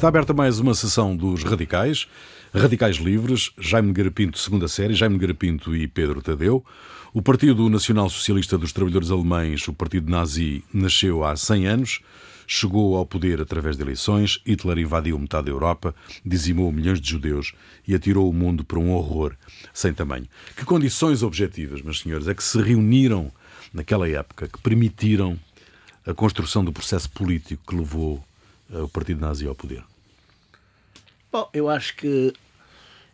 Está aberta mais uma sessão dos Radicais, Radicais Livres, Jaime Garapinto, segunda série, Jaime Garapinto e Pedro Tadeu. O Partido Nacional Socialista dos Trabalhadores Alemães, o Partido Nazi, nasceu há 100 anos, chegou ao poder através de eleições, Hitler invadiu metade da Europa, dizimou milhões de judeus e atirou o mundo para um horror sem tamanho. Que condições objetivas, meus senhores, é que se reuniram naquela época que permitiram a construção do processo político que levou eh, o Partido Nazi ao poder? Bom, eu acho que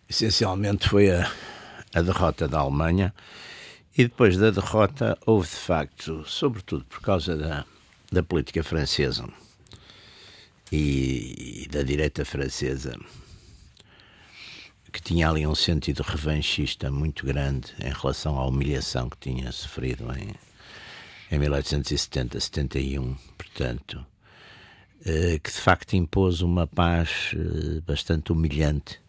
essencialmente foi a, a derrota da Alemanha e depois da derrota houve de facto, sobretudo por causa da, da política francesa e, e da direita francesa, que tinha ali um sentido revanchista muito grande em relação à humilhação que tinha sofrido em, em 1870, 71, portanto, que de facto impôs uma paz eh, bastante humilhante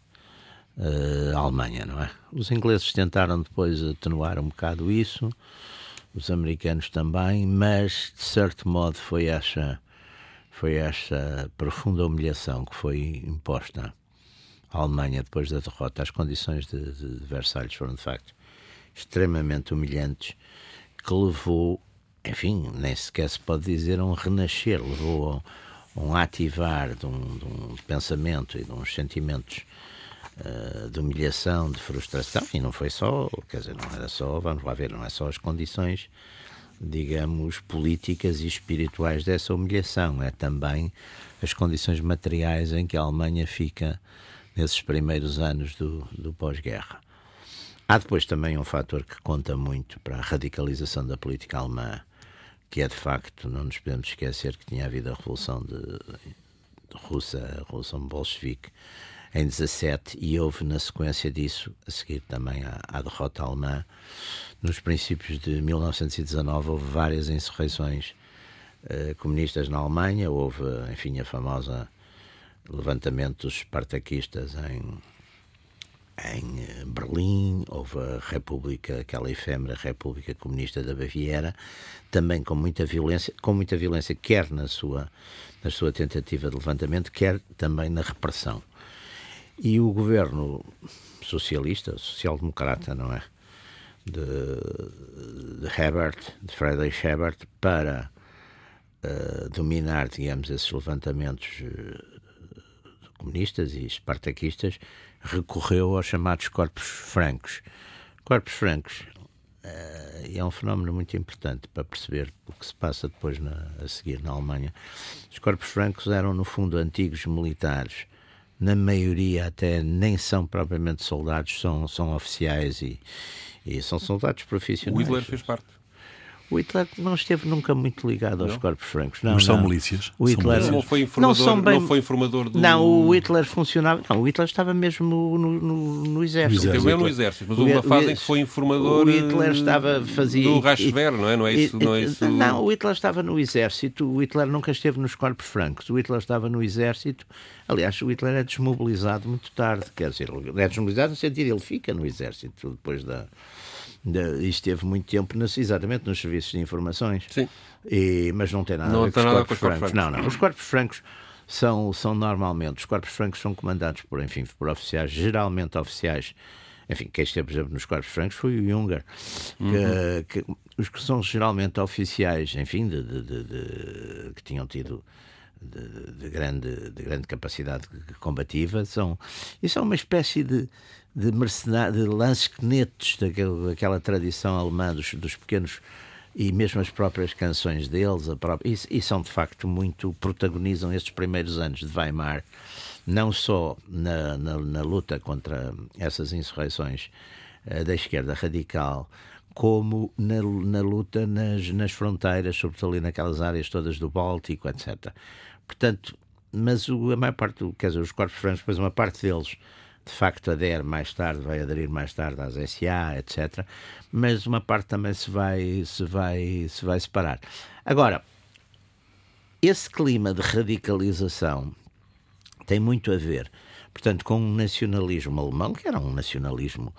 eh, à Alemanha, não é? Os ingleses tentaram depois atenuar um bocado isso, os americanos também, mas de certo modo foi essa foi esta profunda humilhação que foi imposta à Alemanha depois da derrota. As condições de, de Versalhes foram de facto extremamente humilhantes, que levou enfim, nem sequer se pode dizer um renascer, levou a um ativar de um, de um pensamento e de uns sentimentos uh, de humilhação, de frustração, e não foi só, quer dizer, não era só, vamos lá ver, não é só as condições, digamos, políticas e espirituais dessa humilhação, é também as condições materiais em que a Alemanha fica nesses primeiros anos do, do pós-guerra. Há depois também um fator que conta muito para a radicalização da política alemã, que é de facto, não nos podemos esquecer que tinha havido a Revolução de, de Russa, a Revolução Bolchevique, em 17, e houve na sequência disso, a seguir também à, derrota alemã, nos princípios de 1919 houve várias insurreições eh, comunistas na Alemanha, houve, enfim, a famosa levantamento dos espartaquistas em em eh, Berlim, houve a República, aquela efêmera República Comunista da Baviera, também com muita violência, com muita violência, quer na sua, na sua tentativa de levantamento, quer também na repressão. E o governo socialista, social-democrata, não é? De, de Hebert, de Friedrich Hebert, para uh, dominar, digamos, esses levantamentos uh, comunistas e espartaquistas, recorreu aos chamados corpos francos. Corpos francos uh, é um fenómeno muito importante para perceber o que se passa depois na, a seguir na Alemanha. Os corpos francos eram, no fundo, antigos militares. Na maioria, até nem são propriamente soldados, são, são oficiais e, e são soldados profissionais. O Hitler fez parte. O Hitler não esteve nunca muito ligado aos não? corpos francos. Não, Mas são não. milícias. O Hitler São Não foi informador, não são bem... não foi informador do... Não, o Hitler funcionava. Não, o Hitler estava mesmo no, no, no, exército. No Teve no exército, mas O- houve uma fase em que foi informador O Hitler eh, estava fazia do Reichswehr, não é? Não é isso? Não, é isso... Não, o Hitler estava no exército. O Hitler nunca esteve nos corpos francos. O Hitler estava no exército. Aliás, o Hitler é desmobilizado muito tarde. Quer dizer, ele é desmobilizado no sentido ele fica no exército depois da. E esteve muito tempo exatamente nos serviços de informações. Sim. E- mas não tem nada Não a ver com os corpos com os corpos francos. francos. Não, não. Os corpos francos são, são normalmente, os corpos francos são comandados por, enfim, por oficiais, geralmente oficiais. Enfim, quem esteve, por exemplo, nos corpos francos foi o Junger, que, que- os que são geralmente oficiais, enfim, de, de- de- de- que tinham tido de, de grande, de grande capacidade combativa, são, e são uma espécie de, de de lancequenetos daquele, daquela tradição alemã dos, dos pequenos e mesmo as próprias canções deles, própria, e, e são de facto muito, protagonizam estes primeiros anos de Weimar, não só na, na, na luta contra essas insurreições eh, da esquerda radical, como na, na luta nas, nas fronteiras, sobretudo ali naquelas áreas todas do Báltico, etc. Portanto, mas o, a maior parte, quer dizer, os corpos francos, uma parte deles de facto adere mais tarde, vai aderir mais tarde às SA, etc. Mas uma parte também se vai, se vai, se vai separar. Agora, esse clima de radicalização tem muito a ver, portanto, com um nacionalismo alemão, que era um nacionalismo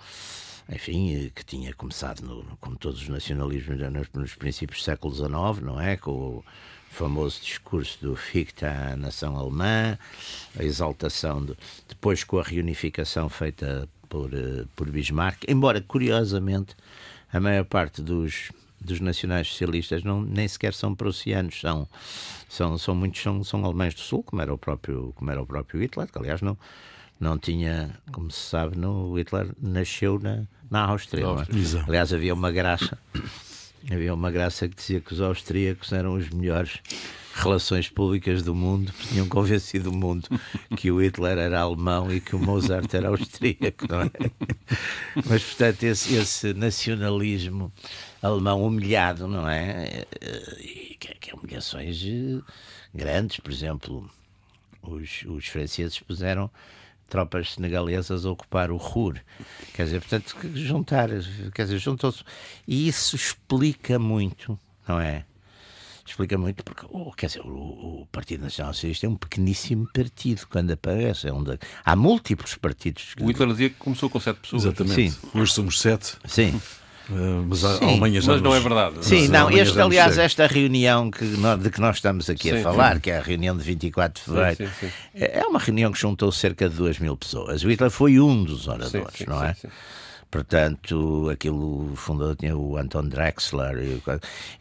enfim, que tinha começado, no, como todos os nacionalismos, nos, princípios do século XIX, não é? Com o famoso discurso do Fichte à nação alemã, a exaltação, de, depois com a reunificação feita por, uh, por Bismarck, embora, curiosamente, a maior parte dos, dos nacionais socialistas não, nem sequer são prussianos, são, são, são muitos são, são alemães do Sul, como era o próprio, como era o próprio Hitler, que aliás não, não tinha, como se sabe, no, Hitler nasceu na, na Áustria. Áustria. É? Aliás, havia uma graça, havia uma graça que dizia que os austríacos eram os melhores relações públicas do mundo, tinham convencido o mundo que o Hitler era alemão e que o Mozart era austríaco, não é? Mas, portanto, esse, esse nacionalismo alemão humilhado, não é? E que, que humilhações eh, grandes, por exemplo, os, os franceses puseram tropas senegalesas a ocupar o Ruhr. Quer dizer, portanto, juntar, quer dizer, juntou-se. E isso explica muito, não é? explica muito, porque oh, quer dizer, o, o, Partido Nacional Socialista é um pequeníssimo partido quando aparece. É um de, há múltiplos partidos. O Hitler dizia que começou com sete pessoas. Exatamente. Sim. Hoje somos sete. Sim. Uh, mas a Sim, Alemanha já mas não é verdade. Sim, não, este, aliás, esta reunião que nós, de que nós estamos aqui sim, a falar, sim. que é a reunião de 24 de fevereiro, sim, é uma reunião que juntou cerca de 2 mil pessoas. O Hitler foi um dos oradores, não é? Portanto, aquilo, fundador tinha o Anton Drexler e,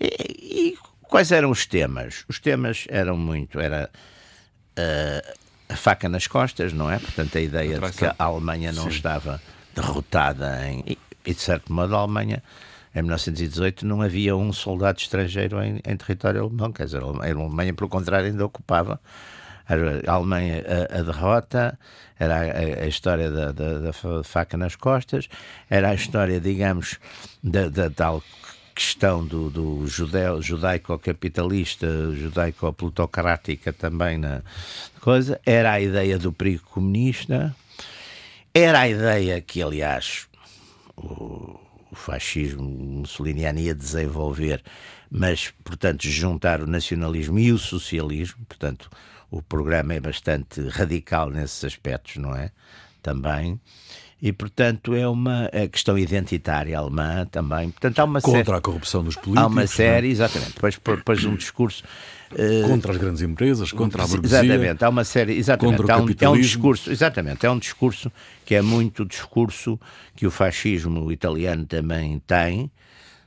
e, e Quais eram os temas? Os temas eram muito. Era uh, a faca nas costas, não é? Portanto, a ideia de que a Alemanha não Sim. estava derrotada em. E, de certo modo, a Alemanha. Em 1918 não havia um soldado estrangeiro em, em território alemão, quer dizer, a Alemanha, pelo contrário, ainda ocupava. A Alemanha a, a derrota, era a, a história da, da, da, faca nas costas, era a história, digamos, da, da tal questão do, do judaico-capitalista, judaico-plutocrática também na coisa, era a ideia do perigo comunista, era a ideia que, aliás, o, fascismo mussoliniano ia desenvolver, mas, portanto, juntar o nacionalismo e o socialismo, portanto, o programa é bastante radical nesses aspectos, não é? Também e, portanto, é uma questão identitária alemã também. Portanto, há uma Contra série, a corrupção dos políticos. Há uma é? série, exatamente. Depois, depois um discurso. Uh, contra as grandes empresas, contra a burguesia. Exatamente, há uma série, exatamente, contra o um, é um discurso, exatamente, é um discurso que é muito o discurso que o fascismo italiano também tem,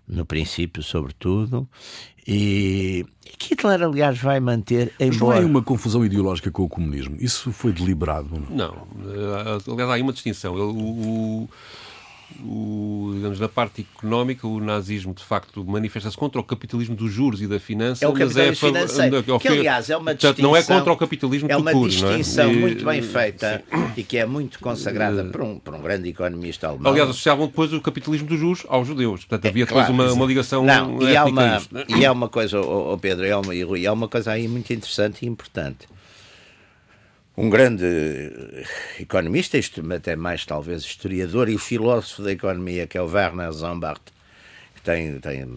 no princípio, sobretudo, e que Hitler, aliás, vai manter. Embora... Mas não é uma confusão ideológica com o comunismo? Isso foi deliberado? Não, não. Eh, aliás, há aí uma distinção. O, o, digamos, na parte económica, o nazismo de facto manifesta-se contra o capitalismo dos juros e da finança. É o capitalismo é financeiro, é, que aliás é uma distinção. não é contra o capitalismo É uma puro, distinção é? muito bem feita sim. e que é muito consagrada por um, por um grande economista alemão. Aliás, associavam depois o capitalismo dos juros aos judeus. Portanto, havia é, depois claro, uma, uma, ligação. Não, e há uma, e há uma coisa, oh, oh Pedro, e uma, e há uma coisa aí muito interessante e importante um grande economista, isto até mais talvez historiador e filósofo da economia, que é o Werner Zombart, que tem, tem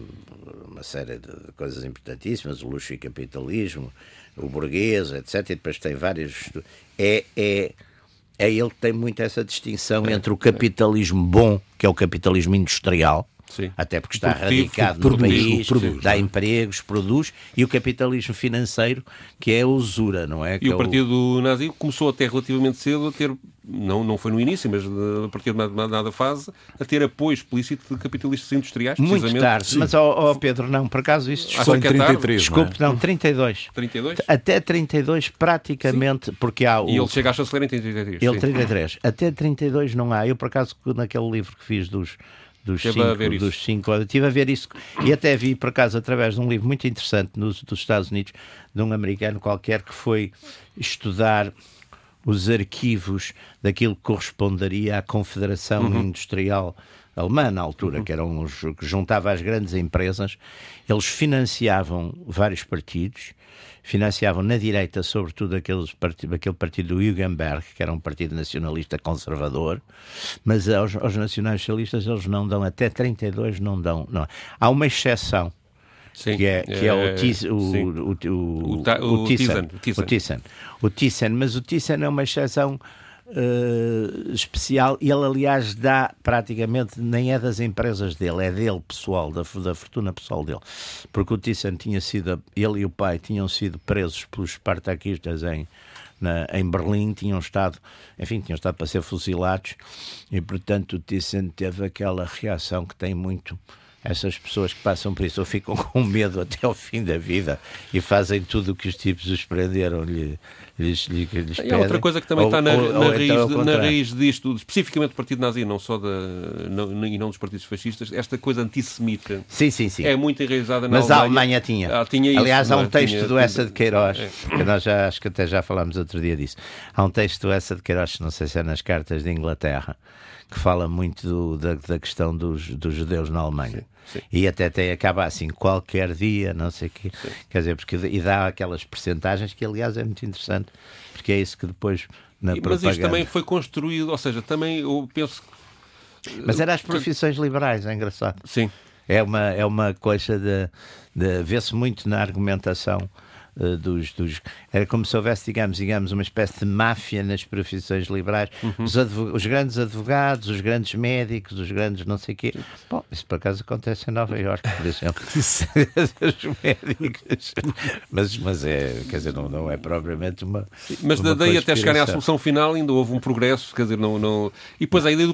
uma série de coisas importantíssimas, o luxo e capitalismo, o burguês, etc. E depois tem vários. É, é, é ele que tem muito essa distinção é, entre o capitalismo bom, que é o capitalismo industrial, Sim. até porque está Produtivo, radicado produz, no país, produz, dá empregos, produz, e o capitalismo financeiro, que é a usura, não é? E que o é partido o... nazi começou até relativamente cedo a ter, não, não foi no início, mas a partir de uma dada fase, a ter apoio explícito de capitalistas industriais, Muito tarde, Sim. mas, ó, oh, Pedro, não, por acaso isso... Foi em 33, Desculpe, não, é? não 32. 32? Até 32, praticamente, Sim. porque há o... E ele chega a chanceler em 33. Ele 33. Até 32 não há. Eu, por acaso, naquele livro que fiz dos dos cinco, dos cinco. Estive a ver isso e até vi, por acaso, através de um livro muito interessante nos, dos Estados Unidos, de um americano qualquer que foi estudar os arquivos daquilo que corresponderia à Confederação uhum. Industrial alemã na altura, uhum. que eram os que juntava as grandes empresas, eles financiavam vários partidos financiavam na direita, sobretudo, aqueles part... aquele partido do Hugenberg, que era um partido nacionalista conservador, mas aos, aos nacionais socialistas eles não dão, até 32 não dão. Não. Há uma exceção. Sim, que é, que é, o, Thyssen. O, o, o, o, Thyssen. O Thyssen, mas o Thyssen é uma exceção uh, especial. Ele, aliás, dá praticamente, nem é das empresas dele, é dele pessoal, da, da fortuna pessoal dele. Porque o Thyssen tinha sido, ele e o pai tinham sido presos pelos espartaquistas em, na, em Berlim, tinham estado, enfim, tinham estado para ser fuzilados e, portanto, o Thyssen teve aquela reação que tem muito essas pessoas que passam por isso ou ficam com medo até ao fim da vida e fazem tudo o que os tipos os prenderam lhe, lhes, lhes, lhes É outra coisa que também ou, está na, ou, na, ou raiz, então na raiz disto, especificamente do Partido Nazi, não só da, não, e não dos partidos fascistas, esta coisa antissemita sim, sim, sim. é muito enraizada na Mas Alemanha. a Alemanha tinha. Ah, tinha isso, Aliás, há um é? texto tinha, do Essa de Queiroz, é. que nós já, acho que até já falámos outro dia disso. Há um texto do Essa de Queiroz, não sei se é nas cartas de Inglaterra, que fala muito do, da, da, questão dos, dos judeus na Alemanha. Sim, sim. E até tem, acaba assim, qualquer dia, não sei o quê. Sim. Quer dizer, porque e dá aquelas percentagens que, aliás, é muito interessante, porque é isso que depois na Mas propaganda... isto também foi construído, ou seja, também eu penso Mas era as profissões liberais, é engraçado. Sim. É uma, é uma coisa de, de vê-se muito na argumentação uh, dos, dos. Era como se houvesse, digamos, digamos, uma espécie de máfia nas profissões liberais. Uhum. Os, os grandes advogados, os grandes médicos, os grandes não sei o quê. Bom, isso por acaso acontece em Nova Iorque, por exemplo. os médicos. Mas, mas é, quer dizer, não, não é propriamente uma. Mas uma daí até chegarem à solução final ainda houve um progresso, quer dizer, não... não... E depois a ideia do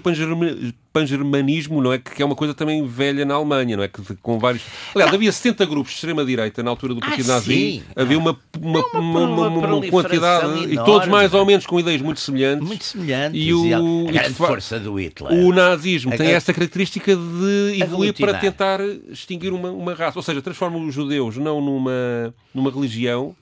pangermanismo, não é? Que é uma coisa também velha na Alemanha, não é? Que com vários... Aliás, havia 70 grupos de extrema-direita na altura do Partido Ah, Nazi. sim. Havia uma, uma, É uma- uma, uma quantidade... E enorme. todos mais ou menos com ideias muito semelhantes. Muito semelhante. E o- a e grande força do Hitler. O nazismo A tem gra- essa característica de evoluir para tentar extinguir uma, uma raça. Ou seja, transforma os judeus não numa, numa religião,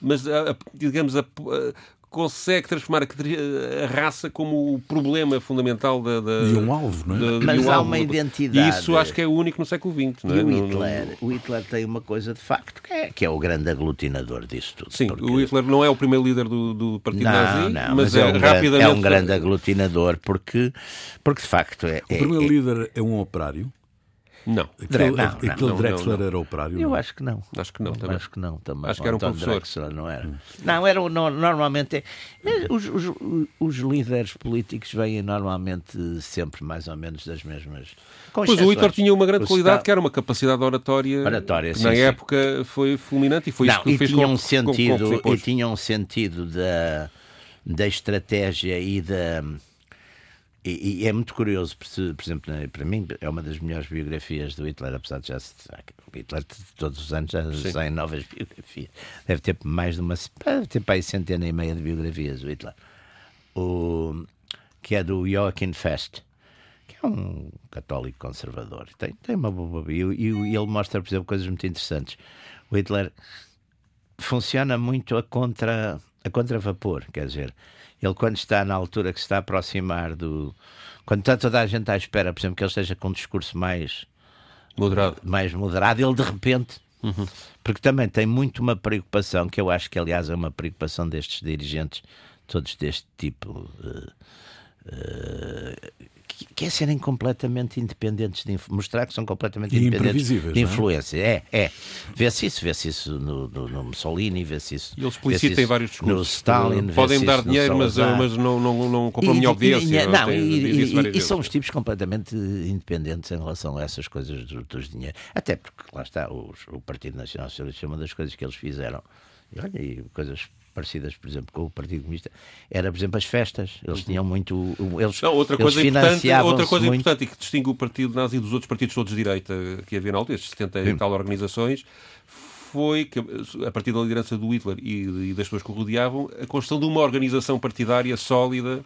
mas, digamos, a- a- consegue transformar a, raça como o problema fundamental da... da E um alvo, não é? da- Mas e um há alvo. uma E identidade. isso acho que é o único no século XX. Não é? E o No- no- Hitler, o Hitler tem uma coisa de facto que é, que é o grande aglutinador disso tudo. Sim, porque- o Hitler não é o primeiro líder do, do Partido não, Nazi, não, mas, mas, é, um grande, rapidamente... é um grande aglutinador porque, porque de facto é. O é- primeiro é- líder é um operário. Não, Aquele, Não, não, aquele não, Drexler não. era operário. eu não? acho que não. acho que não também. Acho que não também. Acho que era um António professor. Drexler não era. Não, era normalmente. é- os, os- os líderes políticos vêm normalmente sempre mais ou menos das mesmas. com Pois o Hitler exceções. tinha uma grande qualidade Stalin- que era uma capacidade oratória, Oratória, sim, na sim. época foi fulminante e foi isso não, que e fez tinha com, um com- com que se sentido, e tinha um sentido da, da estratégia e da. E, e é muito curioso, por, exemplo, né, para mim é uma das melhores biografias do Hitler, apesar de já se. O Hitler todos os anos já saem novas biografias. Deve ter mais de uma. Deve ter para aí centena e meia de biografias, o Hitler. O, que é do Joachim Fest, que é um católico conservador. Tem, tem uma boa. E, e ele mostra, por exemplo, coisas muito interessantes. O Hitler funciona muito a contra a contravapor, quer dizer, ele quando está na altura que se está a aproximar do quando está toda a gente à espera, por exemplo, que ele esteja com um discurso mais Moderado. mais moderado, ele de repente porque também tem muito uma preocupação que eu acho que aliás é uma preocupação destes dirigentes todos deste tipo eh, eh, que, é serem completamente independentes de mostrar que são completamente E independentes de não é? influência é, é, vê-se isso vê-se isso no, no, no Mussolini vê-se isso E eles explicitam vários discursos. no Stalin Podem dar dinheiro, mas, mas não, não, não compram a E- minha obediência. e- não, Tem- e, e- e são os tipos completamente independentes em relação a essas coisas do- dos dinheiros. Até porque, lá está, os- o Partido Nacional Socialista, uma das coisas que eles fizeram, e olha, e coisas parecidas, por exemplo, com o Partido Comunista, era, por exemplo, as festas. Eles tinham muito. Eles, Não, outra coisa, importante, outra coisa muito. importante e que distingue o Partido Nazi dos outros partidos todos de direita que havia na altura, estes 70 e tal organizações, foi que, a partir da liderança do Hitler e, e das pessoas que o rodeavam, a construção de uma organização partidária sólida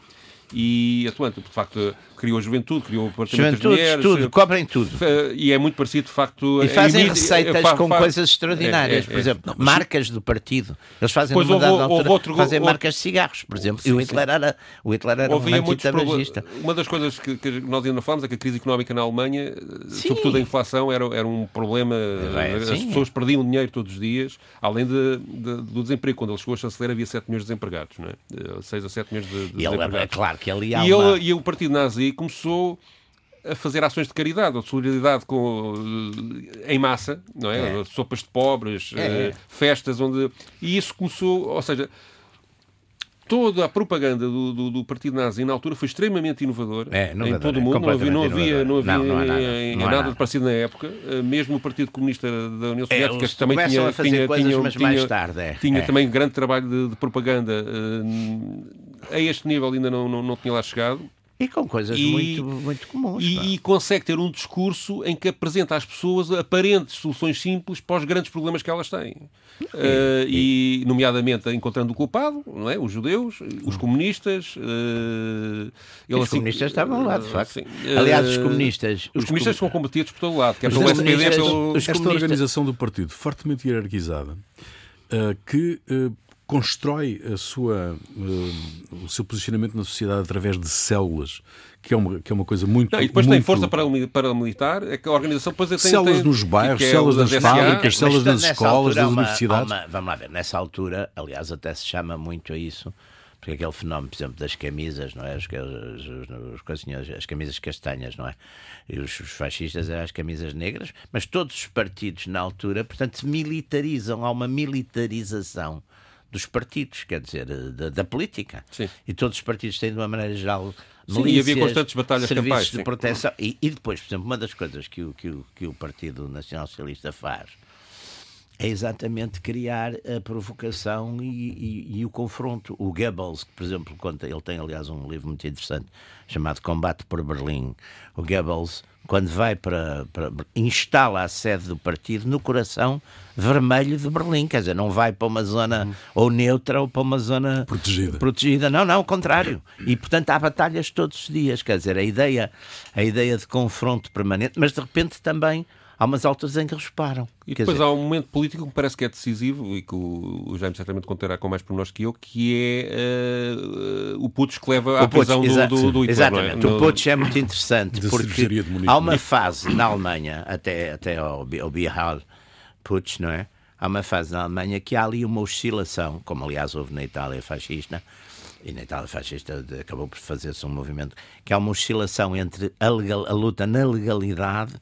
e atuante. De facto, criou a juventude, criou o Departamento das Juventudes, Mulheres. tudo, cobrem tudo. eh, E é muito parecido, de facto. E a fazem receitas com fa- coisas extraordinárias. É, é, por é. exemplo, marcas do partido. Eles fazem Pois houve- dada houve altura, outro- fazem outro- marcas de cigarros, por exemplo. Sim, e o. Hitler era, o Hitler era um antitabagista. Uma das coisas que, que nós ainda não falamos é que a crise económica na Alemanha, Sim. sobretudo a inflação, era, era um problema. Bem, As sim. pessoas perdiam dinheiro todos os dias, além de, de- do desemprego. Quando ele chegou a chanceler, havia 7 milhões de desempregados, não é? 6 a 7 milhões de, de ele, é desempregados. claro que ali há E, uma... ele, e o Partido Nazi começou a fazer ações de caridade ou de solidariedade com, eh, em massa, não é? É. Sopas de pobres, É. eh, festas onde. E isso começou, ou seja, toda a propaganda do, do, do, Partido Nazi na altura foi extremamente inovadora é, em todo o mundo. Não havia, não havia, não havia não, não nada, em, nada, nada de parecido na época. Eh, mesmo o Partido Comunista da União é, Soviética, é, que também tinha, tinha, coisas, tinha, tinha, mais tarde, é, tinha é. também grande trabalho de, de propaganda. A este nível ainda não, não, não tinha lá chegado. E com coisas e, muito, muito comuns. E, e, consegue ter um discurso em que apresenta às pessoas aparentes soluções simples para os grandes problemas que elas têm. Uh, e, e, nomeadamente, encontrando o culpado, não é? os judeus, os comunistas. Uh, os assim, comunistas estavam lá, de facto. Assim, Aliás, os comunistas. Os, os comunistas com... são combatidos por todo lado, quer pelo SPD, pelo. Esta organização do partido, fortemente hierarquizada, uh, que constrói a sua, uh, o seu posicionamento na sociedade através de células, que é uma, que é uma coisa muito. Não, e depois muito... tem força paramilitar, é que a organização depois tem. Células tem, nos bairros, que é células nas fábricas, células nas escolas, nas uma, universidades. Uma, vamos lá ver, nessa altura, aliás, até se chama muito a isso. Porque aquele fenómeno, por exemplo, das camisas, não é? As, as, as, as camisas castanhas, não é? E os, os fascistas eram as camisas negras, mas todos os partidos na altura, portanto, se militarizam, há uma militarização dos partidos, quer dizer, da, da política. Sim. E todos os partidos têm, de uma maneira geral, Sim, e havia constantes batalhas serviços campais, de proteção. E, e, depois, por exemplo, uma das coisas que o, que o, que o Partido Nacional Socialista faz é exatamente criar a provocação e, e, e, o confronto. O Goebbels, que, por exemplo, conta, ele tem, aliás, um livro muito interessante chamado Combate por Berlim. O Goebbels quando vai para, para, instala a sede do partido no coração vermelho de Berlim, quer dizer, não vai para uma zona uhum. ou neutra ou para uma zona protegida. protegida. Não, não, ao contrário. E portanto há batalhas todos os dias, quer dizer, a ideia, a ideia de confronto permanente, mas de repente também há umas alturas em que reparam. E depois dizer... há um momento político que me parece que é decisivo e que o, Jaime certamente contará com mais pormenores que eu, que é uh, o Putsch que leva à prisão do, do, do, Hitler. Exatamente, é? o Putsch é muito interessante porque há uma fase na Alemanha, até, até ao, ao Bihal Putsch, não é? Há uma fase na Alemanha que há ali uma oscilação, como aliás houve na Itália fascista, e na Itália fascista acabou por fazer-se um movimento, que há uma oscilação entre a, legal, a luta na legalidade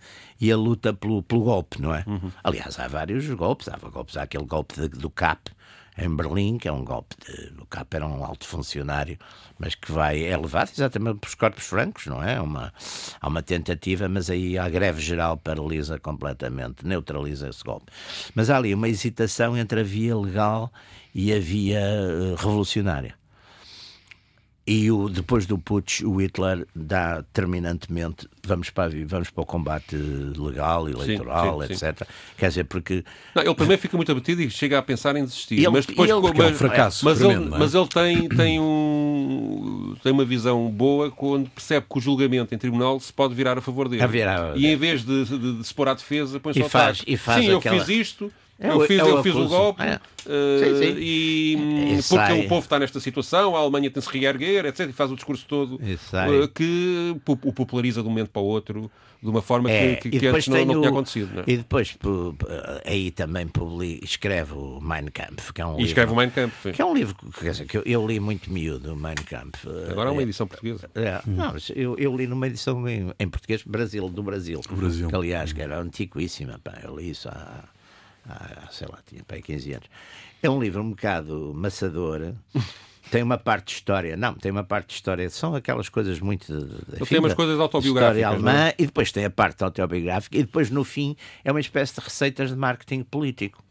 e a luta pelo, pelo golpe, não é? Uhum. Aliás, há vários golpes. Há golpes, há aquele golpe de, do CAP em Berlim, que é um golpe de, o CAP era um alto funcionário, mas que vai é levado exatamente pelos corpos francos, não é? Uma, há uma tentativa, mas aí a greve geral paralisa completamente, neutraliza esse golpe. Mas há ali uma hesitação entre a via legal e a via uh, revolucionária. E o, depois do putsch, o Hitler dá terminantemente vamos para, vamos para o combate legal, eleitoral, sim, sim, etc. Sim. Quer dizer, porque. Não, ele primeiro fica muito abatido e chega a pensar em desistir. Ele, mas depois. Ele, mas, é um fracasso. Mas, tremendo, ele, é? mas ele tem, tem, um, tem uma visão boa quando percebe que o julgamento em tribunal se pode virar a favor dele. A virar, e em vez de, de, de se pôr à defesa, põe só e faz, e faz Sim, aquela... eu fiz isto é eu, fiz, é eu fiz o golpe é. uh, sim, sim. e porque sai. o povo está nesta situação, a Alemanha tem-se reerguer, etc. E faz o discurso todo uh, que o populariza de um momento para o outro de uma forma é, que, que, que antes não, não, tinha acontecido. Não? É? E depois aí também publica, escreve o Mein Kampf, que é um e livro, escreve o Mein Kampf. Que é um livro quer dizer, que eu, eu li muito miúdo, o Mein Kampf. Agora é uma edição portuguesa. É, hum. Não, eu, eu li numa edição em, em português, Brasil, do Brasil. Brasil. Que, aliás, que era antiquíssima. Pá, eu li isso há há, sei lá, tinha para 15 anos. É um livro um bocado maçador. tem uma parte de história, não, tem uma parte de história, são aquelas coisas muito. Enfim, tem umas coisas autobiográficas. História alemã, é? e depois tem a parte autobiográfica, e depois no fim é uma espécie de receitas de marketing político.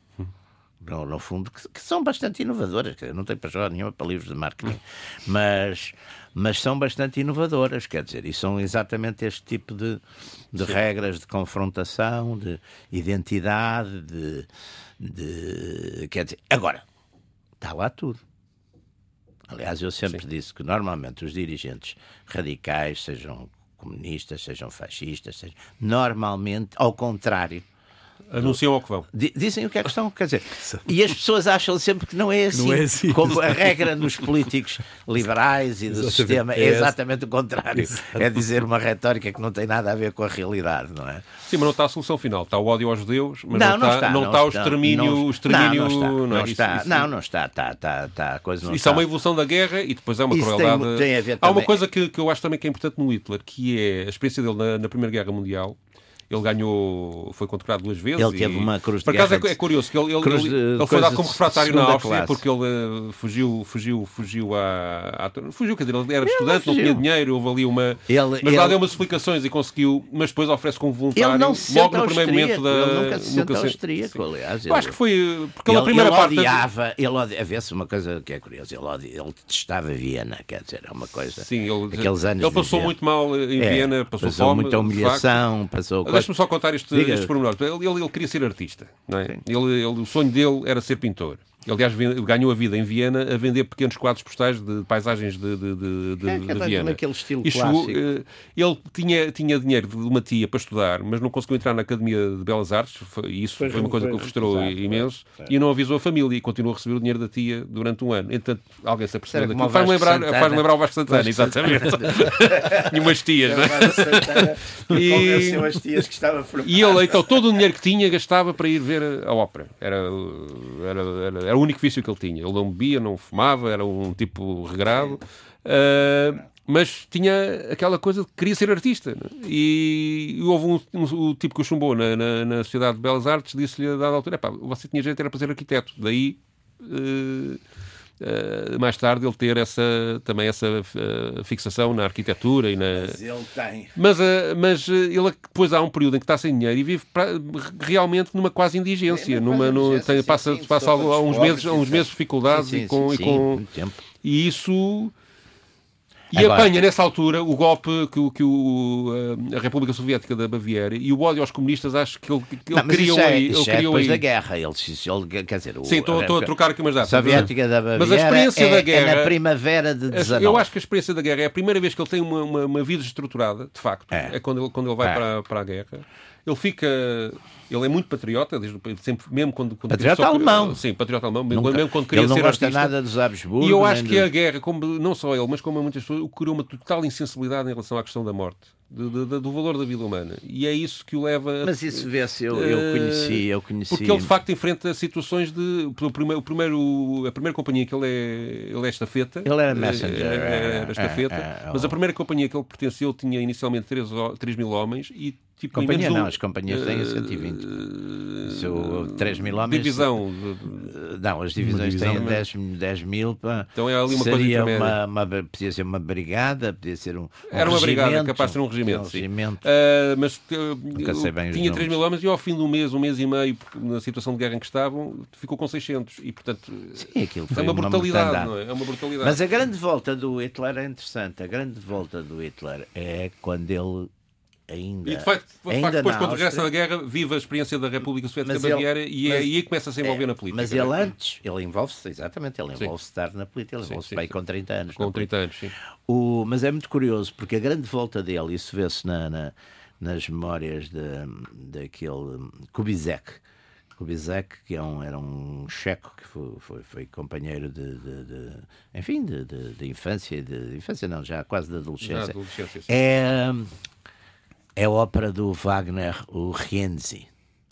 No, no, fundo, que, que, são bastante inovadoras. Não tenho para nenhuma para livros de marketing, mas mas são bastante inovadoras, quer dizer, e são exatamente este tipo de, de regras de confrontação, de identidade, de, de. Quer dizer, agora, está lá tudo. Aliás, eu sempre Sim. disse que normalmente os dirigentes radicais, sejam comunistas, sejam fascistas, sejam, normalmente, ao contrário, Anunciam ao que vão. Dizem o que é que estão, quer dizer. E as pessoas acham sempre que não é assim. Não é assim. Como a regra nos políticos liberais e do exatamente. sistema é, é exatamente o contrário. É dizer uma retórica que não tem nada a ver com a realidade, não é? Sim, mas não está a solução final. Está o ódio aos judeus, mas não, não, não está, não, está, o extermínio. Não, o extermínio não, não, está. Não, está. Não, não está. Está, está, está, a coisa não isso está. é uma evolução da guerra e depois é uma isso crueldade. Tem, tem Há uma coisa que, que eu acho também que é importante no Hitler, que é a experiência dele na, na Primeira Guerra Mundial Ele ganhou, foi condecorado duas vezes. Ele teve uma cruz de Por acaso é, é curioso que ele, ele, cruz ele, ele foi dado como refratário na Áustria classe. porque ele eh, fugiu, fugiu, fugiu à, à- Fugiu, quer dizer, ele era estudante, não fugiu. tinha dinheiro, houve ali uma. Ele- mas ele- lá deu umas explicações e conseguiu, mas depois oferece como voluntário Ele não se logo no primeiro momento da. ele nunca se nunca se- austríaco, aliás. Eu acho ele- que foi. Porque ele, Ele, a primeira ele parte. odiava, ele odiava, havia-se uma coisa que é curiosa, ele, odi- ele detestava Viena, quer dizer, é uma coisa. Sim, ele, aqueles anos ele passou muito mal em É, Viena, passou, passou fome. muita humilhação, passou Deixa-me só contar este, Diga. estes pormenores. Ele, ele, ele queria ser artista. Não é? ele, ele- o sonho dele era ser pintor. Ele, aliás, ganhou a vida em Viena a vender pequenos quadros postais de paisagens de, de, de, de, É, de Viena. naquele estilo E chegou, clássico. eh, ele tinha, tinha dinheiro de uma tia para estudar, mas não conseguiu entrar na Academia de Belas Artes. E isso Pois foi uma coisa que o frustrou exato, imenso. foi, E não avisou a família e continuou a receber o dinheiro da tia durante um ano. Entretanto, alguém se apercebeu daquilo. Vasco lembrar, faz lembrar o Vasco Santana, Vasco exatamente. Tinha umas tias, não é? E- Convenceu as tias que estava E ele, então, todo o dinheiro que tinha gastava para ir ver a ópera. Era, era, era, era o único vício que ele tinha. Ele não bebia, não fumava, era um tipo regrado. Ah, mas tinha aquela coisa de que queria ser artista. né? E, houve um, um- o tipo que o chumbou na, na, na Sociedade de Belas Artes, disse-lhe a dada altura: "Epá, você tinha jeito era para ser arquiteto. Daí. eh, eh, mais tarde ele ter essa, também essa eh, fixação na arquitetura e na, ele tem. mas, eh, mas ele depois há um período em que está sem dinheiro e vive pra- realmente numa quase indigência. É, numa no- tem- sim, passa sim, passa sopa há dos uns pobres, meses, há uns sim, meses de dificuldades Sim, e com. sim, e sim, com- e isso. E Agora- apanha nessa altura o golpe que, que o, eh, a República Soviética da Baviera e o ódio aos comunistas, acho que ele, que ele Não, criou isso é, aí. ele isso é criou depois aí. da guerra. Ele, ele, quer dizer, Sim, estou a trocar aqui umas datas. Soviética da Baviera Mas a experiência é, da é guerra. na primavera de 19. Eu acho que a experiência da guerra é a primeira vez que ele tem uma, uma, uma vida estruturada, de facto. É. É, quando, ele, quando ele vai É. para, para a guerra. Ele fica. Ele é muito patriota, desde, sempre, mesmo quando. quando Patriota só- alemão. Sim, patriota alemão, Nunca- mesmo quando queria ele não ser gosta artista. nada dos Habsburgo. E eu acho que a guerra, como, não só ele, mas como muitas pessoas, criou uma total insensibilidade em relação à questão da morte, de- do valor da vida humana. E é isso que o leva a. Mas isso vê-se, eu, eu Eh, conheci, eu conheci. Porque ele de facto enfrenta situações de. O primeiro, o primeiro, a primeira companhia que ele é, ele é estafeta. Ele era eh, messenger, Era, é, era estafeta. é, é, mas é. a primeira companhia que ele pertenceu tinha inicialmente 3, 3 mil homens e. Tipo, Companhia de um- não, as companhias têm eh, 120. eh, Seu 3 mil homens- Divisão. Não, as divisões divisão, têm né? 10, 10 mil. Pá. Então é ali uma coisa Seria intermédia. uma, uma, podia ser uma brigada, podia ser um. um Era uma brigada, capaz de ser um regimento. Um sim. regimento. Ah, mas eh, Nunca sei bem os tinha 3 nomes. mil homens e ao fim de um mês, um mês e meio, na situação de guerra em que estavam, ficou com 600. E portanto, Sim, aquilo é foi uma brutalidade, mortandade. não é? É uma brutalidade. Mas a grande volta do Hitler é interessante. A grande volta do Hitler é quando ele ainda. E de facto, de ainda facto depois, quando regressa Áustria- da guerra, vive a experiência da República Soviética Baviera e, é, mas- aí começa a se envolver na política. Mas ele antes, ele envolve-se, exatamente, ele envolve-se estar na política, ele envolve-se sim. com 30 anos. Com na 30 anos, sim. O, mas é muito curioso, porque a grande volta dele, isso vê-se na, na- nas memórias de, daquele Kubizek. Kubizek, que é um, era um checo que foi, foi, foi companheiro de, de- de- enfim, de, infância, de infância não, já quase de Na adolescência. adolescência. É, é a ópera do Wagner, o Rienzi.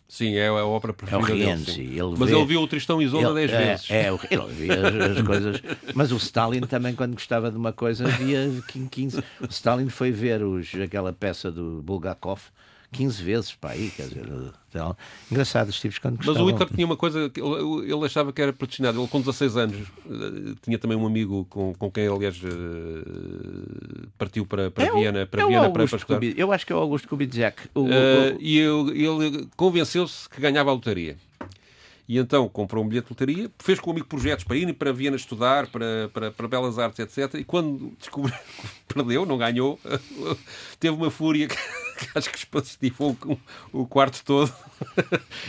Sim, é a ópera É o preferida dele. Rienzi. sim. Ele Mas vê- ele viu o Tristão e Isolda 10 é, vezes. É, ele via as, as coisas. Mas o Stalin também, quando gostava de uma coisa, via 15. O Stalin foi ver os, aquela peça do Bulgakov 15 vezes para aí, quer dizer. Então, engraçado, os tipos quando Mas gostavam. o Hitler tinha uma coisa que ele, ele achava que era predestinado. Ele, com 16 anos, eh, tinha também um amigo com, com quem, aliás, eh, partiu para, para É o- Viena, para é o Viena para, para estudar. Kubi- Eu acho que é o Augusto Kubitschek. O, o- Eh, e eu- ele convenceu-se que ganhava a lotaria. E então comprou um bilhete de lotaria, fez comigo projetos para ir para Viena estudar, para, para, para Belas Artes, etc. E quando descobriu que perdeu, não ganhou, teve uma fúria que, que acho que espacificou o, o quarto todo.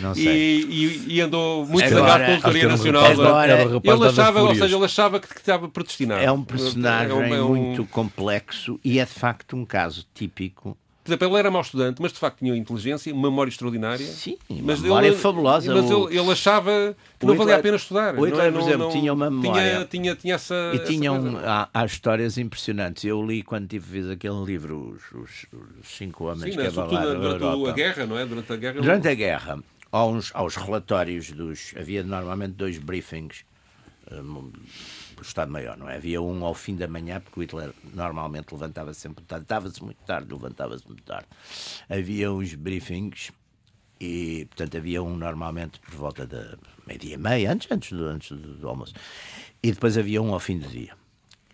Não E, sei. e- e andou muito Agora- zangado pela lotaria era um nacional. Agora- Ele achava, ou seja, ele achava que, que estava predestinado. é um personagem É um- é um- muito complexo e é de facto um caso típico. Exemplo, ele era mau estudante, mas de facto tinha inteligência, memória extraordinária. Sim, mas memória ele, fabulosa. Mas ele, ele achava que não valia a pena estudar. o Hitler, não é? por exemplo, não- tinha uma memória. Tinha, tinha, tinha essa. E essa tinham coisa. há, há histórias impressionantes. Eu li quando tive aquele livro, os, os- os cinco homens Sim, que abalaram durante Europa. a guerra, não é? Durante a guerra. Durante a guerra, aos, aos relatórios dos. Havia normalmente dois briefings o Estado-Maior, não é? Havia um ao fim da manhã, porque o Hitler normalmente levantava-se sempre tarde, dava-se muito tarde, levantava-se muito tarde. Havia uns briefings e, portanto, havia um normalmente por volta da meia-dia e meia, antes, antes, do, antes do, almoço. E depois havia um ao fim do dia.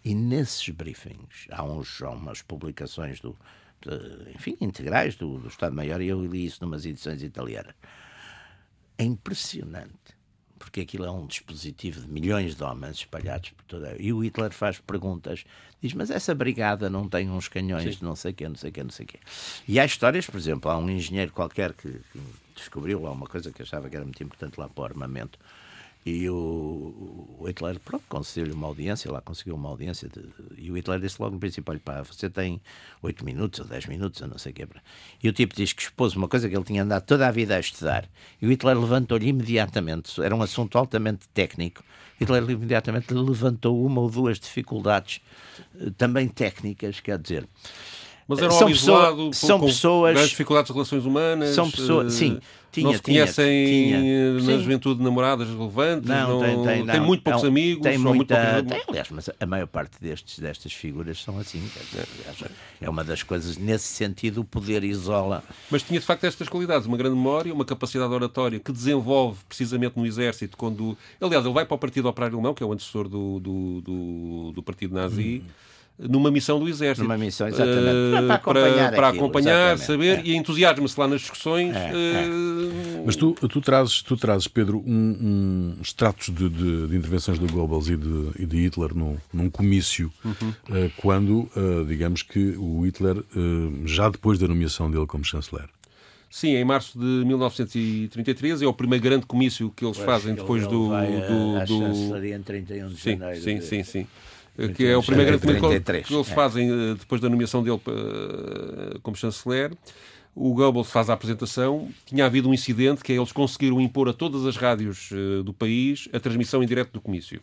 E nesses briefings, há, uns, há umas publicações do, de, enfim, integrais do, do Estado-Maior, e eu li isso numas edições italianas. É impressionante porque aquilo é um dispositivo de milhões de homens espalhados por toda. E o Hitler faz perguntas, diz: Mas essa brigada não tem uns canhões Sim. de não sei quê, não sei quê, não sei quê. E há histórias, por exemplo, há um engenheiro qualquer que, que descobriu lá uma coisa que achava que era muito importante lá para o armamento e o, o Hitler, pronto, concedeu-lhe uma audiência, lá conseguiu uma audiência. De, e o Hitler disse logo no princípio: olha, pá, você tem 8 minutos ou 10 minutos, eu não sei o que. E o tipo diz que expôs uma coisa que ele tinha andado toda a vida a estudar. E o Hitler levantou-lhe imediatamente, era um assunto altamente técnico. Hitler imediatamente levantou uma ou duas dificuldades eh, também técnicas, quer dizer. Mas era um são isolado, pessoa, são com pessoas, dificuldades de relações humanas. São pessoas, uh, sim. Tinha, não se conhecem tinha, na Sim. juventude namoradas relevantes? Não, não, tem, tem, não. tem muito poucos não, amigos? Tem muita, tem, aliás, mas a maior parte destes, destas figuras são assim. É uma das coisas, nesse sentido, o poder isola. Mas tinha de facto estas qualidades, uma grande memória, uma capacidade oratória que desenvolve precisamente no exército quando. Aliás, ele vai para o Partido Operário Alemão, que é o antecessor do, do, do, do Partido Nazi. Hum numa missão do Exército. Numa missão, exatamente. Uh, para acompanhar, para, para acompanhar saber, é. e entusiasma-se lá nas discussões. É, é. Uh... Mas tu, tu, trazes, tu trazes, Pedro, um, um extratos de, de, de, intervenções do Goebbels e de, e de Hitler num, num comício, uhum. uh, quando, digamos que o Hitler, já depois da nomeação dele como chanceler, Sim, em março de 1933 é o primeiro grande comício que eles pois, fazem depois do. Vai do, a, a do... em 31 de sim, janeiro. Sim, sim, sim que é o primeiro grande documento que eles é. fazem eh, depois da nomeação dele como chanceler. O Goebbels faz a apresentação. Tinha havido um incidente que é eles conseguiram impor a todas as rádios eh, do país a transmissão em direto do comício.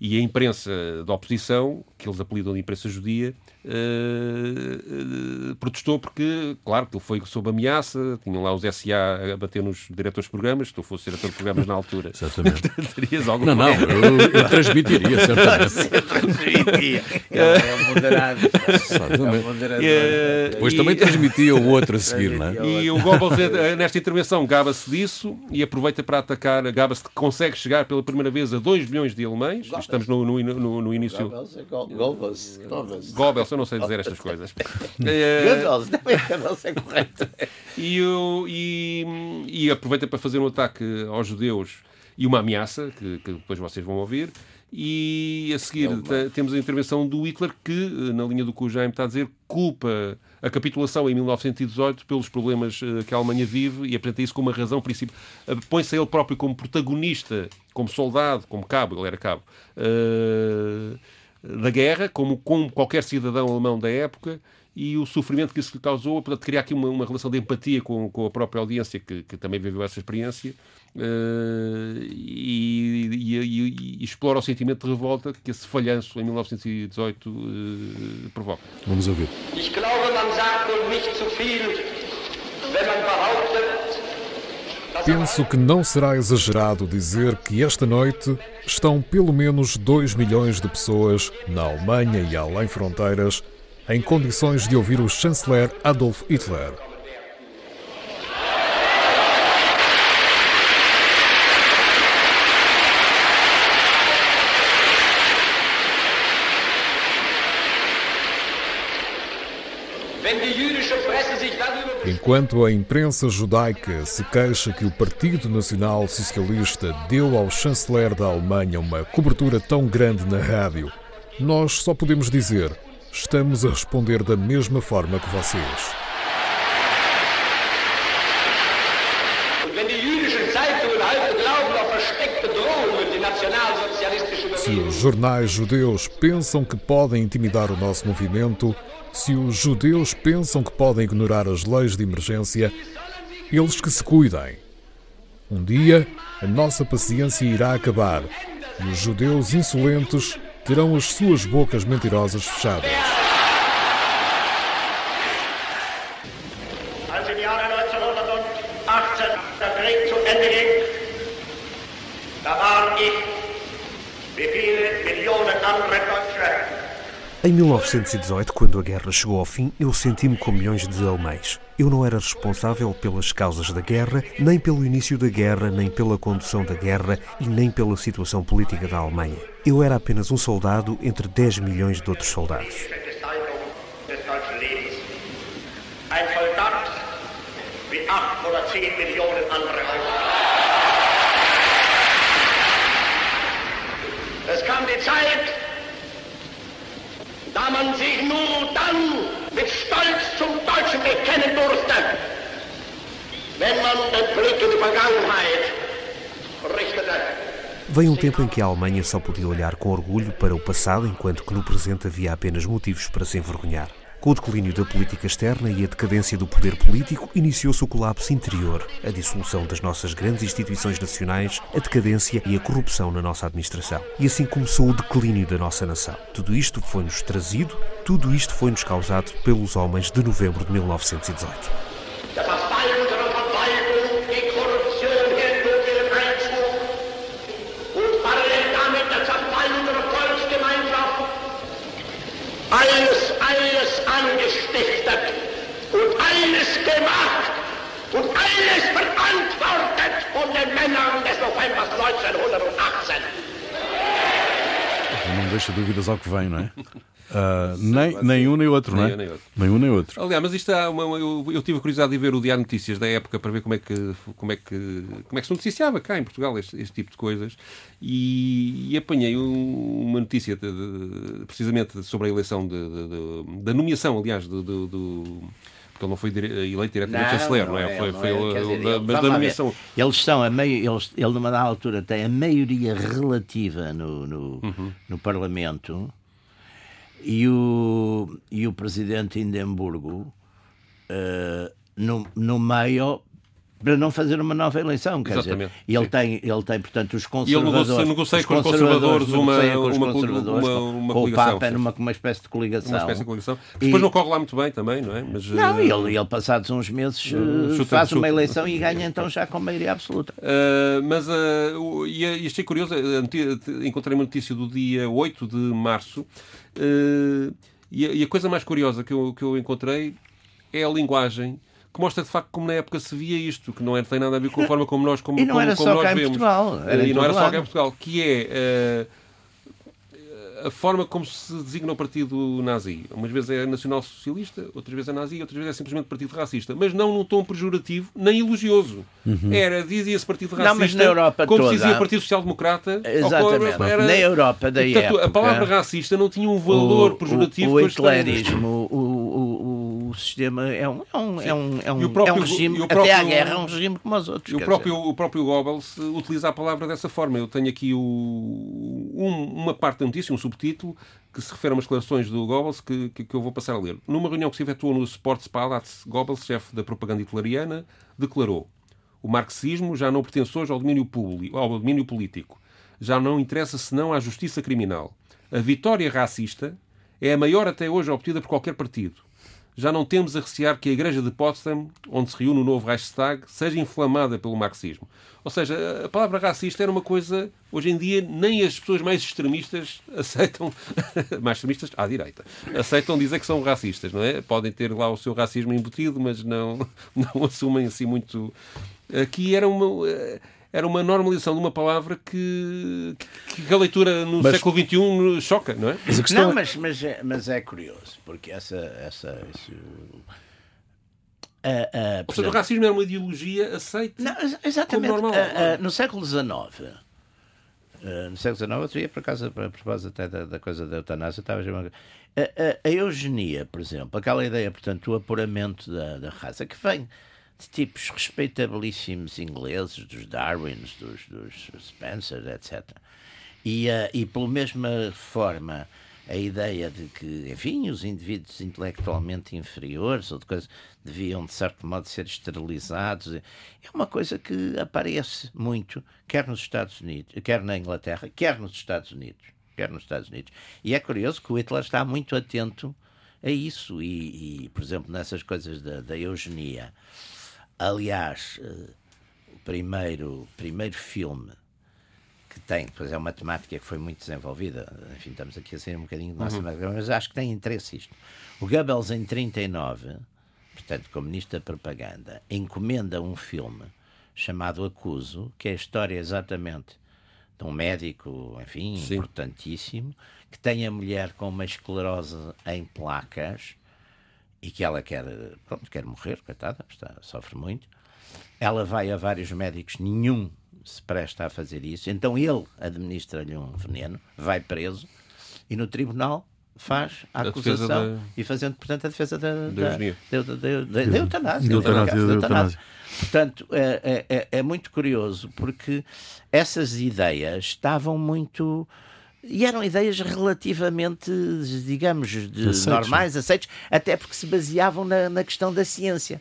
E a imprensa da oposição, que eles apelidam de imprensa judia, uh, uh, protestou porque, claro, que ele foi sob ameaça, tinham lá os SA a bater nos diretores de programas, se tu fosse diretor de programas na altura. Exatamente. terias alguma Não, não, eu, eu transmitiria, certamente. transmitiria. É moderado. Exatamente. É Depois também transmitia o outro a seguir, não é? E o Goebbels, nesta intervenção, gaba-se disso e aproveita para atacar, gaba-se que consegue chegar pela primeira vez a 2 milhões de alemães. Estamos no, no, no, no início. Goebbels. Goebbels, eu não sei dizer estas coisas. Goebbels, Goebbels é correto. E, e, e aproveita para fazer um ataque aos judeus e uma ameaça, que, que depois vocês vão ouvir. E a seguir é temos a intervenção do Hitler, que, na linha do que o Jaime está a dizer, culpa a capitulação em 1918 pelos problemas eh, que a Alemanha vive e apresenta isso como uma razão principal. Eh, põe-se ele próprio como protagonista, como soldado, como cabo, ele era cabo, uh, da guerra, como, como qualquer cidadão alemão da época, e o sofrimento que isso lhe causou, para criar aqui uma, uma relação de empatia com, com a própria audiência, que, que também viveu essa experiência, uh, e, e, e, e, explora o sentimento de revolta que esse falhanço em 1918 uh, eh, provoca. Vamos ouvir. Ich glaube, man sagt nicht zu viel, wenn man behauptet, Penso que não será exagerado dizer que esta noite estão pelo menos 2 milhões de pessoas na Alemanha e além fronteiras em condições de ouvir o chanceler Adolf Hitler. Enquanto a imprensa judaica se queixa que o Partido Nacional Socialista deu ao chanceler da Alemanha uma cobertura tão grande na rádio, nós só podemos dizer: estamos a responder da mesma forma que vocês. Se os jornais judeus pensam que podem intimidar o nosso movimento, se os judeus pensam que podem ignorar as leis de emergência, eles que se cuidem. Um dia, a nossa paciência irá acabar e os judeus insolentes terão as suas bocas mentirosas fechadas. Em 1918, quando a guerra chegou ao fim, eu senti-me com milhões de alemães. Eu não era responsável pelas causas da guerra, nem pelo início da guerra, nem pela condução da guerra e nem pela situação política da Alemanha. Eu era apenas um soldado entre 10 milhões de outros soldados. Es kam die Zeit, man sich nur dann mit Stolz zum Deutschen bekennen durfte, wenn man den Blick in die Vergangenheit richtete. Veio um tempo em que a Alemanha só podia olhar com orgulho para o passado, enquanto que no presente havia apenas motivos para se envergonhar. Com o declínio da política externa e a decadência do poder político, iniciou-se o colapso interior, a dissolução das nossas grandes instituições nacionais, a decadência e a corrupção na nossa administração. E assim começou o declínio da nossa nação. Tudo isto foi-nos trazido, tudo isto foi-nos causado pelos homens de novembro de 1918. den Männern des Novembers 1918. Não deixa dúvidas ao que vem, não é? Uh, nem, nem um nem outro, nem não é? Nem, outro. nem um nem outro. Aliás, mas isto há uma, eu, eu, tive a curiosidade de ver o Diário Notícias da época para ver como é que, como é que, como é que se noticiava cá em Portugal este, este tipo de coisas e, e apanhei um, uma notícia de, de, precisamente sobre a eleição de, da nomeação, aliás, do porque ele não foi eleito diretamente chanceler, não, é? Foi, foi ele, mas da nomeação. Eles são a meio, eles, ele numa dada altura tem a maioria relativa no, no, uhum. no Parlamento e o, e o presidente Hindenburgo uh, no, no meio para não fazer uma nova eleição. Quer Exatamente, dizer, ele tem, ele tem, portanto, os conservadores. E ele negocia, com os conservadores uma, uma, conservadores, uma, uma, com, o Papa numa uma espécie de coligação. Uma espécie de coligação. E... Depois não corre lá muito bem também, não é? Mas, não, uh... ele, ele, passados uns meses, uh, faz uma eleição e ganha então já com maioria absoluta. Uh, mas, uh, e, e achei curioso, encontrei uma notícia do dia 8 de março, e a, e, a, coisa mais curiosa que eu, que eu encontrei é a linguagem que mostra de facto como na época se via isto, que não tem nada a ver com a forma como nós, como, e não como, era como só nós cá vemos. Em Portugal, era e não era só cá em Portugal, que é uh, a forma como se designa o partido nazi. Umas vezes é nacional-socialista, outras vezes é nazi, outras vezes é simplesmente partido racista. Mas não num tom pejorativo nem elogioso. Uhum. Era, dizia-se partido racista, não, mas na Europa como toda, se dizia partido social-democrata. Exatamente. Era, na Europa da portanto, época, a palavra racista não tinha um valor o, pejorativo. O, o hitlerismo, o, o o sistema é um, é um, é um, é um, próprio, é um regime, próprio, até à guerra é um regime como os outros. O próprio, o próprio Goebbels utiliza a palavra dessa forma. Eu tenho aqui o, um, uma parte da notícia, um subtítulo, que se refere a umas declarações do Goebbels que, que, que, eu vou passar a ler. Numa reunião que se efetuou no Sportspalats, Goebbels, chefe da propaganda hitleriana, declarou o marxismo já não pertence hoje ao domínio, público, ao domínio político. Já não interessa senão à justiça criminal. A vitória racista é a maior até hoje obtida por qualquer partido já não temos a recear que a igreja de Potsdam, onde se reúne o novo Reichstag, seja inflamada pelo marxismo. Ou seja, a palavra racista era uma coisa, hoje em dia, nem as pessoas mais extremistas aceitam, mais extremistas à direita, aceitam dizer que são racistas, não é? Podem ter lá o seu racismo embutido, mas não, não assumem assim muito. Aqui era uma era uma normalização de uma palavra que, que a leitura no mas, século XXI choca, não é? Mas não, é... Mas, mas, é, mas é curioso, porque essa. essa esse, uh, uh, Ou seja, o racismo era uma ideologia aceita. Não, exatamente. Normal, uh, no século XIX. no século XIX, eu ia por acaso, a propósito até da, da coisa da eutanásia, estava a, a, a, eugenia, por exemplo, aquela ideia, portanto, o apuramento da, da raça, que vem de tipos respeitabilíssimos ingleses, dos Darwins, dos, dos Spencer, etc. E, uh, e pela mesma forma, a ideia de que, enfim, os indivíduos intelectualmente inferiores ou de coisa, deviam, de certo modo, ser esterilizados. É uma coisa que aparece muito, quer nos Estados Unidos, quer na Inglaterra, quer nos Estados Unidos. Quer nos Estados Unidos. E é curioso que o Hitler está muito atento a isso. E, e por exemplo, nessas coisas da, da eugenia, Aliás, uh, o primeiro, primeiro filme que tem, pois é uma temática que foi muito desenvolvida, enfim, estamos aqui a sair um bocadinho de nossa uhum. mas acho que tem interesse isto. O Goebbels, em 39, portanto, como ministro da Propaganda, encomenda um filme chamado Acuso, que é a história exatamente de um médico, enfim, Sim. importantíssimo, que tem a mulher com uma esclerose em placas e que ela quer, pronto, quer morrer, coitada, está, sofre muito. Ela vai a vários médicos, nenhum se presta a fazer isso. Então ele administra-lhe um veneno, vai preso e no tribunal faz a, a acusação da... e fazendo, portanto, a defesa da, da, da, da eutanásia. Portanto, é, é, é muito curioso porque essas ideias estavam muito e eram ideias relativamente, digamos, de aceites, normais, aceites, até porque se baseavam na, na questão da ciência.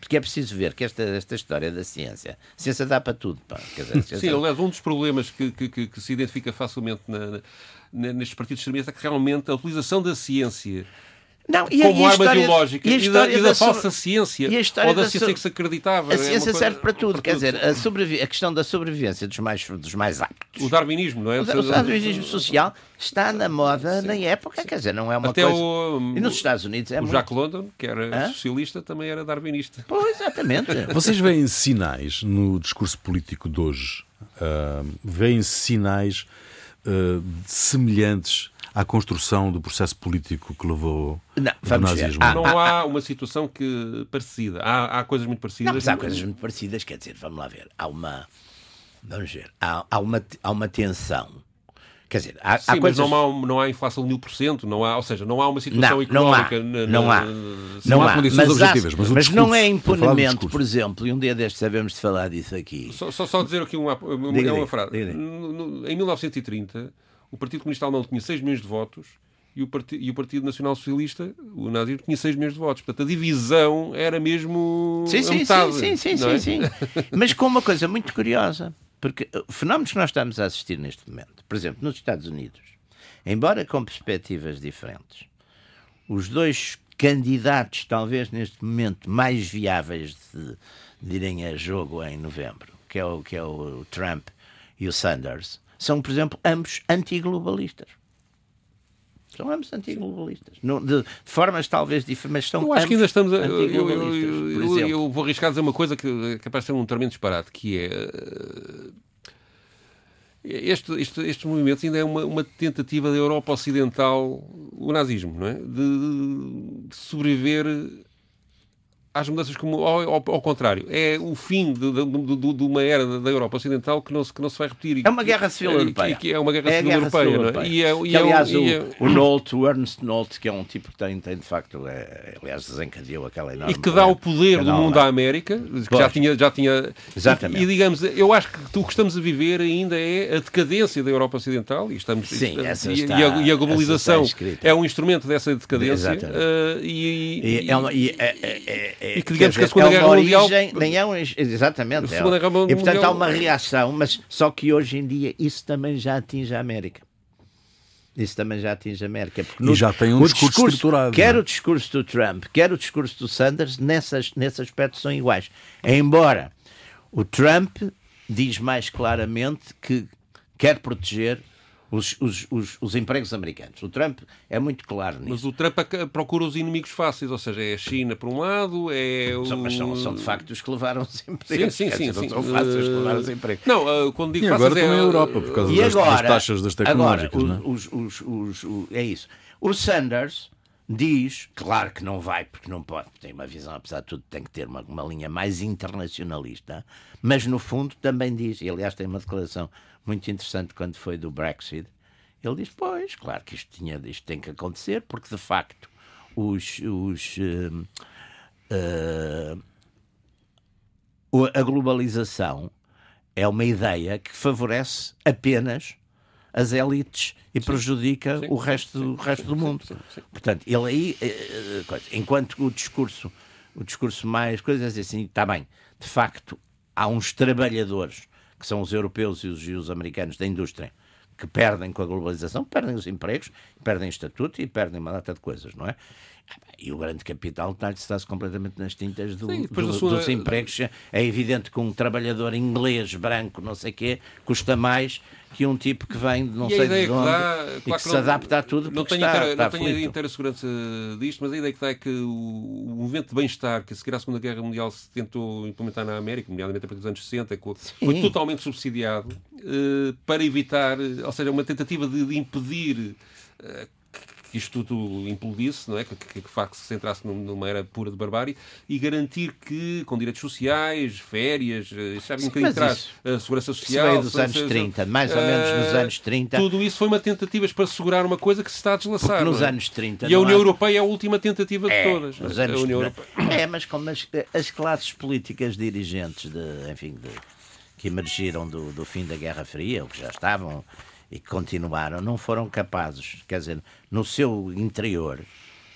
Porque é preciso ver que esta, esta história da ciência, a ciência dá para tudo. Pá. Dizer, ciência... Sim, aliás, um dos problemas que, que, que, que se identifica facilmente na, na, nestes partidos extremistas é que realmente a utilização da ciência não, e, como e arma história, ideológica e, e, da, e da, da falsa ciência ou da, da ciência que se acreditava. A é ciência é serve para tudo, para quer tudo. dizer, a, sobrevi a questão da sobrevivência dos mais, dos mais aptos. O darwinismo, não é? O, o darwinismo social está na moda Sim. na época, Sim. quer dizer, não é uma Até coisa... O, e nos Estados Unidos é o muito... Jacques London, que era Hã? socialista, também era darwinista. Pois, exatamente. Vocês veem sinais no discurso político de hoje? Uh, veem sinais uh, semelhantes à construção do processo político que levou não, vamos ao nazismo. Ver. não há uma situação que parecida. Há, há coisas muito parecidas. Não, mas há coisas muito parecidas, quer dizer, vamos lá ver. Há uma. Vamos ver. Há, há, uma, há uma tensão. Quer dizer, há, Sim, há coisas... não há, não há inflação de mil por cento, não há, ou seja, não há uma situação não, económica. Não há. Não, não, há, condições mas objetivas. Mas, mas não é imponimento, por exemplo, e um dia destes sabemos de falar disso aqui. Só, só, só dizer aqui uma, uma, diga, uma frase. Diga, diga. Em 1930 o Partido Comunista Alemão tinha 6 milhões de votos e o, Partido, e o Partido Nacional Socialista, o nazismo, tinha 6 milhões de votos. Portanto, a divisão era mesmo. Sim, sim, metade, sim, sim, sim, é? sim, sim. Mas com uma coisa muito curiosa, porque fenómenos que nós estamos a assistir neste momento, por exemplo, nos Estados Unidos, embora com perspectivas diferentes, os dois candidatos, talvez neste momento, mais viáveis de, de irem a jogo em novembro, que é o, que é o Trump e o Sanders, são, por exemplo, ambos antiglobalistas. São ambos antiglobalistas. De, de formas talvez diferentes, mas são Eu acho que ainda estamos. A, eu, eu, eu, eu, vou arriscar a dizer uma coisa que capaz de ser um tremendo disparate, que é. Eh, este, este, estes movimentos ainda é uma, uma, tentativa da Europa Ocidental, o nazismo, não é? De sobreviver às mudanças como ao, ao, ao, contrário. É o fim de, de, de, de, uma era da Europa Ocidental que não se, que não se vai repetir. É uma guerra civil europeia. Que, é uma guerra, é civil, guerra europeia, civil europeia. E, é, e, é aliás, é, o, o Nolte, o Ernst Nolte, que é um tipo que tem, tem de facto, é, aliás, desencadeou aquela enorme... E que dá o poder do mundo à América, que já tinha, já tinha... Exatamente. E, digamos, eu acho que o que estamos a viver ainda é a decadência da Europa Ocidental e estamos... Sim, essa está, e, a, e a globalização é um instrumento dessa decadência. Uh, e, é uma, e, é, que digamos que a Segunda é Guerra Mundial. Origem, nem é um, exatamente. É, e portanto há uma reação, mas só que hoje em dia isso também já atinge a América. Isso também já atinge a América. Porque no, e já tem um discurso, discurso estruturado. Quer o discurso do Trump, quer o discurso do Sanders, nessas, nesse aspecto são iguais. Embora o Trump diz mais claramente que quer proteger os, os, os, os, empregos americanos. O Trump é muito claro nisso. Mas o Trump procura os inimigos fáceis, ou seja, é a China por um lado, é o... São, mas são, são de facto os que levaram os empregos. Sim, sim, sim. sim. Não são fáceis que levaram os empregos. Não, uh, quando digo e agora também é... a Europa, por causa das, agora, das, taxas das tecnológicas. Agora, é? os, os, os, os, é isso. O Sanders diz, claro que não vai, porque não pode, tem uma visão, apesar de tudo, tem que ter uma, uma linha mais internacionalista, mas no fundo também diz, e aliás tem uma declaração muito interessante quando foi do Brexit, ele diz: Pois, claro que isto, tinha, isto tem que acontecer, porque de facto os, os, uh, uh, a globalização é uma ideia que favorece apenas as elites e sim, prejudica sim, o resto, sim, o resto do mundo. Portanto, ele aí, eh, enquanto o discurso, o discurso mais coisas assim, está bem, de facto, há uns trabalhadores que são os europeus e os, e os americanos da indústria que perdem com a globalização, perdem os empregos, perdem estatuto e perdem uma data de coisas, não é? E o grande capital está-se completamente nas tintas do, Sim, do- sua- dos empregos. É evidente que um trabalhador inglês, branco, não sei o quê, custa mais que um tipo que vem de não a sei de que onde dá, e claro que se não- adapta a tudo Não tenho, está, inteira, está não tenho aflito. inteira segurança disto, mas a ideia que dá é que o, o movimento de bem-estar que a seguir à Segunda Guerra Mundial se tentou implementar na América, nomeadamente a partir dos anos 60, co- foi Sim. totalmente subsidiado eh, para evitar, eh, ou seja, uma tentativa de, de impedir eh, que isto tudo implodisse, não é? que, que, que facto se centrasse num- numa era pura de barbárie e garantir que, com direitos sociais, férias, eh, isso vinha um bocadinho atrás, isso- a segurança Isso social. veio dos anos se- 30, mais ou menos nos eh, anos 30. Tudo isso foi uma tentativa para segurar uma coisa que se está a deslaçar. Nos é? anos 30 E a União há- Europeia é a última tentativa de É, todas. nos A anos União Europeia. É, mas como as, as classes políticas dirigentes de, enfim, de- que emergiram do, do fim da Guerra Fria, ou que já estavam e que continuaram, não foram capazes, quer dizer, no seu interior,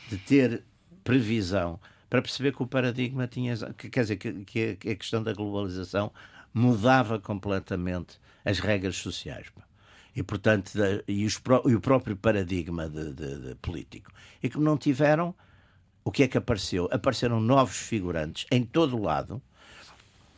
de ter previsão para perceber que o paradigma tinha, que, quer dizer, que, que a questão da globalização mudava completamente as regras sociais. E, portanto, e, os e o próprio paradigma de- de- de político. E que não tiveram o que é que apareceu? Apareceram novos figurantes em todo o lado,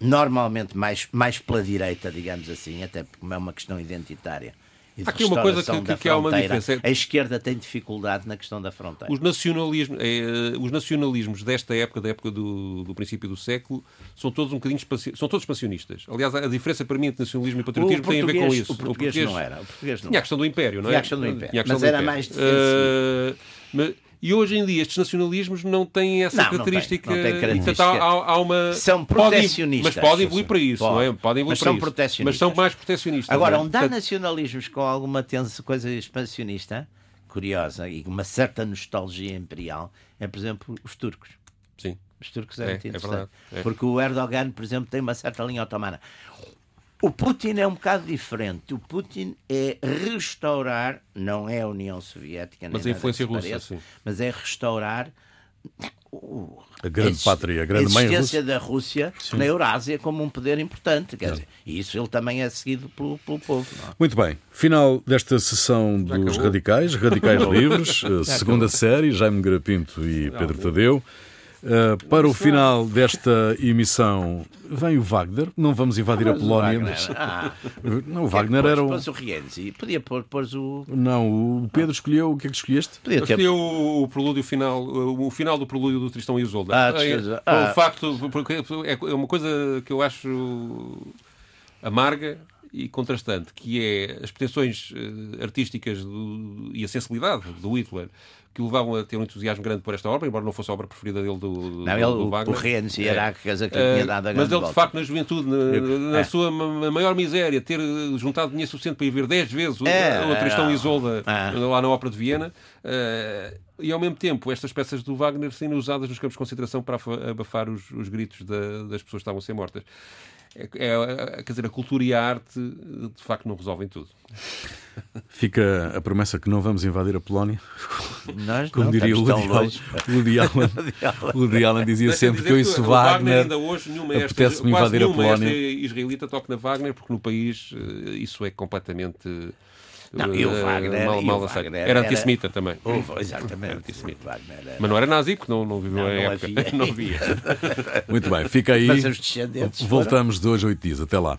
normalmente mais, mais pela direita, digamos assim, até porque é uma questão identitária. E de Há aqui uma coisa que- que- que há uma diferença. A esquerda tem dificuldade na questão da fronteira. Os, nacionalismos, eh, os nacionalismos desta época, da época do, do princípio do século, são todos um bocadinho são todos expansionistas. Aliás, a diferença para mim entre nacionalismo e patriotismo tem a ver com português- isso. o português não era, o português não Tinha a era. questão do Império, não é? Tinha a questão do Império, questão mas do era Império. mais defensivo. Eh, mas- e hoje em dia estes nacionalismos não têm essa Não, não tem, característica. não tem característica. portanto, há, há- uma. São podem- protecionistas. Mas podem evoluir para isso, não é? Pode. Podem evoluir Mas para são isso. protecionistas. Mas são mais protecionistas. Agora, é? onde há Portanto, nacionalismos com alguma coisa expansionista, curiosa, e uma certa nostalgia imperial, é, por exemplo, os turcos. Sim. Os turcos é, É, muito é interessante. verdade, é. Porque o Erdogan, por exemplo, tem uma certa linha otomana. O Putin é um bocado diferente. O Putin é restaurar, não é a União Soviética, nem Mas a influência russa, sim. mas é restaurar o- A grande exis- pátria, a grande mãe existência da Rússia na Eurásia como um poder importante. Quer dizer, e isso ele também é seguido pelo, pelo povo. não é? Muito bem, final desta sessão dos acabou. Radicais, Radicais Livres, eh, segunda série, Jaime Garapinto e Pedro Tadeu. Eh, para o final desta emissão vem o Wagner, não vamos invadir a Mas o Polónia, Wagner, mas ah, não, o Wagner era o... Pôs o Rienzi. Podia pôr, pôs o. Não, o Pedro escolheu, o que é que escolheste? Podia ter. escolhi o, o prelúdio final, o, o final do prelúdio do Tristão e Isolda. Ah, é, desfez- é ah. o facto, porque é é uma coisa que eu acho amarga e contrastante, que é as pretensões eh, artísticas do- e a sensibilidade do Hitler que o levavam a ter um entusiasmo grande por esta obra, embora não fosse a obra preferida dele do, do, Não, ele, do o, Wagner. o Rienzi É. que lhe tinha dado a mas ele, de facto, na juventude, na, na É. sua ma- maior miséria, ter uh, juntado dinheiro suficiente para ir ver 10 vezes o, É, o Tristão é. e Isolda É. lá na Ópera de Viena, uh, e ao mesmo tempo estas peças do Wagner sendo usadas nos campos de concentração para afa- abafar os, os gritos da- das pessoas que estavam a ser mortas. É, é, quer dizer, a cultura e a arte de facto não resolvem tudo. Fica a promessa que não vamos invadir a Polónia, Nós como não diria o Woody Allen. Woody Allen, Woody Allen dizia sempre que eu isso o Wagner ainda hoje nenhum mestre, apetece-me quase invadir a Polónia. israelita toca na Wagner porque no país eh, isso é completamente Não, e o eh, Wagner- mal, e o mal. Wagner era era- antissemita também. Houve, exatamente. Antissemita. Wagner era- Mas não era nazi porque não, não viveu Não, a não época. havia. não havia. Muito bem, fica aí. Mas os descendentes. foram- Voltamos de hoje a oito dias. Até lá.